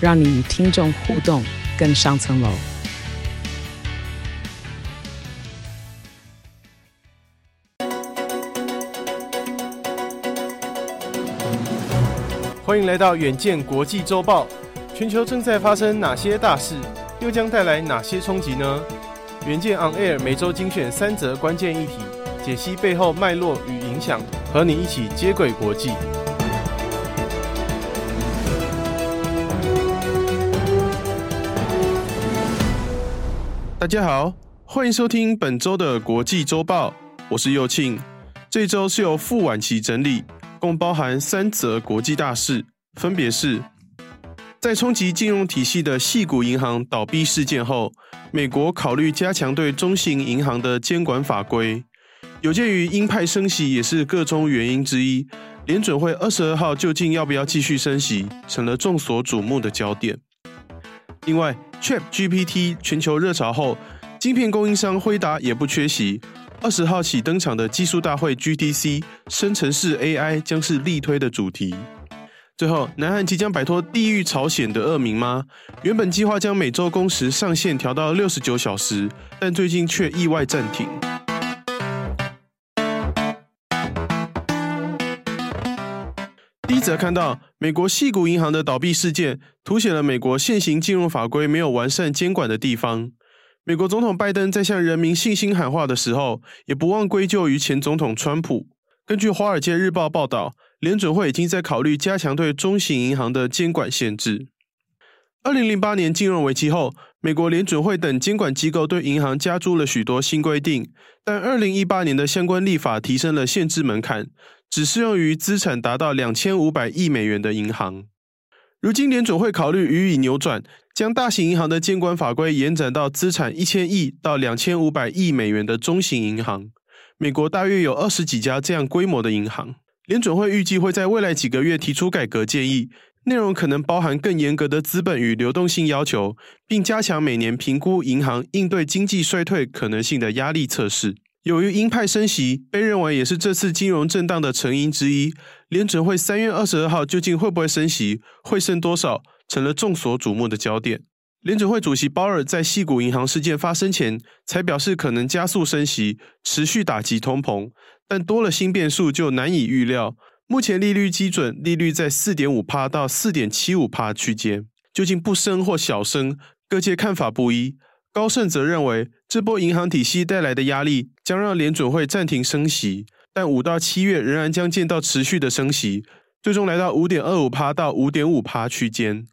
让你与听众互动更上层楼。欢迎来到远见国际周报。全球正在发生哪些大事，又将带来哪些冲击呢？远见 On Air 每周精选三则关键议题，解析背后脉络与影响，和你一起接轨国际。大家好，欢迎收听本周的国际周报，我是佑庆。这周是由傅婉琪整理。共包含三则国际大事，分别是：在冲击金融体系的矽谷银行倒闭事件后，美国考虑加强对中型银行的监管法规。有鉴于鹰派升息也是个中原因之一，联准会二十二号究竟要不要继续升息，成了众所瞩目的焦点。另外，ChatGPT 全球热潮后，晶片供应商辉达也不缺席。二十号起登场的技术大会 GTC，生成式 AI 将是力推的主题。最后，南韩即将摆脱地狱朝鲜的恶名吗？原本计划将每周工时上限调到六十九小时，但最近却意外暂停。一则看到美国细谷银行的倒闭事件，凸显了美国现行金融法规没有完善监管的地方。美国总统拜登在向人民信心喊话的时候，也不忘归咎于前总统川普。根据《华尔街日报》报道，联准会已经在考虑加强对中型银行的监管限制。二零零八年金融危机后，美国联准会等监管机构对银行加诸了许多新规定，但二零一八年的相关立法提升了限制门槛，只适用于资产达到两千五百亿美元的银行。如今联准会考虑予以扭转，将大型银行的监管法规延展到资产一千亿到两千五百亿美元的中型银行。美国大约有二十几家这样规模的银行。联准会预计会在未来几个月提出改革建议，内容可能包含更严格的资本与流动性要求，并加强每年评估银行应对经济衰退可能性的压力测试。由于鹰派升息，被认为也是这次金融震荡的成因之一。联准会三月二十二号究竟会不会升息，会升多少，成了众所瞩目的焦点。联准会主席鲍尔在矽谷银行事件发生前才表示，可能加速升息，持续打击通膨，但多了新变数就难以预料。目前利率基准利率在四点五趴到四点七五趴区间，究竟不升或小升，各界看法不一。高盛则认为，这波银行体系带来的压力将让联准会暂停升息，但五到七月仍然将见到持续的升息，最终来到五点二五趴到五点五趴区间。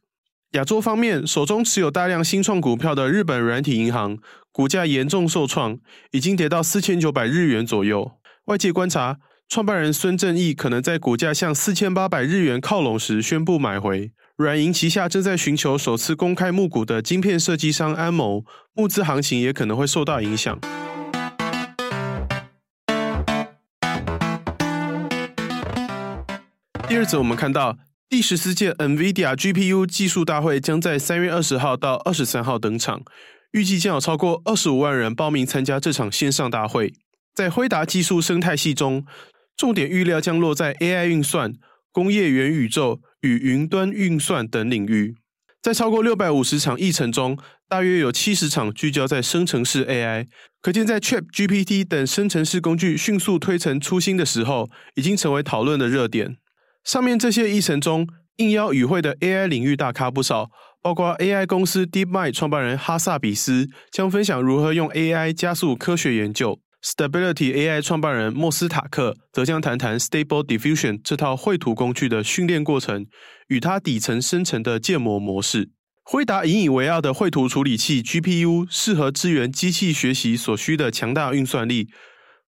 亚洲方面，手中持有大量新创股票的日本软体银行股价严重受创，已经跌到四千九百日元左右。外界观察，创办人孙正义可能在股价向四千八百日元靠拢时宣布买回。软银旗下正在寻求首次公开募股的晶片设计商安谋，募资行情也可能会受到影响。第二则，我们看到第十四届 NVIDIA GPU 技术大会将在三月二十号到二十三号登场，预计将有超过二十五万人报名参加这场线上大会。在辉达技术生态系中，重点预料将落在 AI 运算、工业元宇宙。与云端运算等领域，在超过六百五十场议程中，大约有七十场聚焦在生成式 AI。可见，在 ChatGPT 等生成式工具迅速推陈出新的时候，已经成为讨论的热点。上面这些议程中，应邀与会的 AI 领域大咖不少，包括 AI 公司 DeepMind 创办人哈萨比斯将分享如何用 AI 加速科学研究。Stability AI 创办人莫斯塔克则将谈谈 Stable Diffusion 这套绘图工具的训练过程与它底层生成的建模模式。辉达引以为傲的绘图处理器 GPU 适合支援机器学习所需的强大运算力，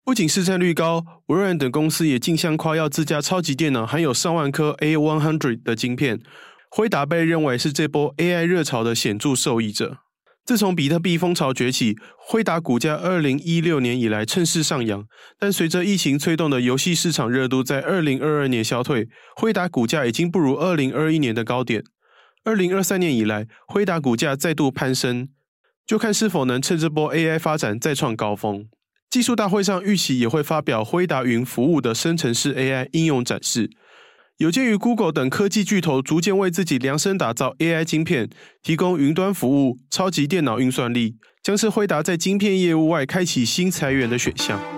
不仅市占率高，微软等公司也竞相夸耀自家超级电脑含有上万颗 A100 的晶片。辉达被认为是这波 AI 热潮的显著受益者。自从比特币风潮崛起，辉达股价二零一六年以来趁势上扬，但随着疫情催动的游戏市场热度在二零二二年消退，辉达股价已经不如二零二一年的高点。二零二三年以来，辉达股价再度攀升，就看是否能趁这波 AI 发展再创高峰。技术大会上预期也会发表辉达云服务的生成式 AI 应用展示。有鉴于 Google 等科技巨头逐渐为自己量身打造 AI 晶片，提供云端服务、超级电脑运算力，将是辉达在晶片业务外开启新财源的选项。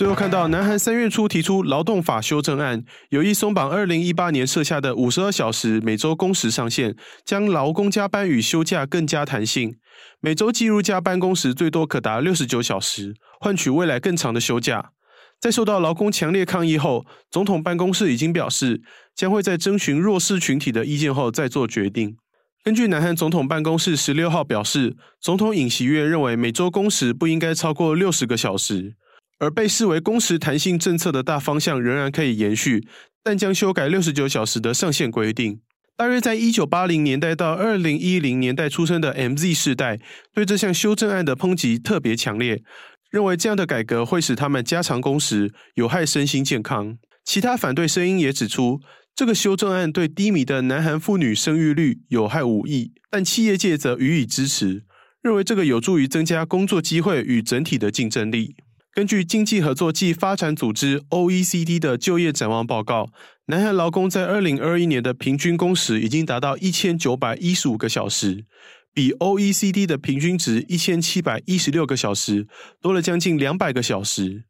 最后看到，南韩三月初提出劳动法修正案，有意松绑二零一八年设下的五十二小时每周工时上限，将劳工加班与休假更加弹性，每周计入加班工时最多可达六十九小时，换取未来更长的休假。在受到劳工强烈抗议后，总统办公室已经表示，将会在征询弱势群体的意见后再做决定。根据南韩总统办公室十六号表示，总统尹锡悦认为每周工时不应该超过六十个小时。而被视为工时弹性政策的大方向仍然可以延续，但将修改六十九小时的上限规定。大约在一九八零年代到二零一零年代出生的 MZ 世代，对这项修正案的抨击特别强烈，认为这样的改革会使他们加长工时，有害身心健康。其他反对声音也指出，这个修正案对低迷的南韩妇女生育率有害无益，但企业界则予以支持，认为这个有助于增加工作机会与整体的竞争力。根据经济合作暨发展组织 （OECD） 的就业展望报告，南韩劳工在二零二一年的平均工时已经达到一千九百一十五个小时，比 OECD 的平均值一千七百一十六个小时多了将近两百个小时。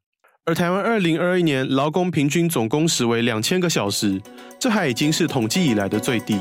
而台湾二零二一年劳工平均总工时为两千个小时，这还已经是统计以来的最低。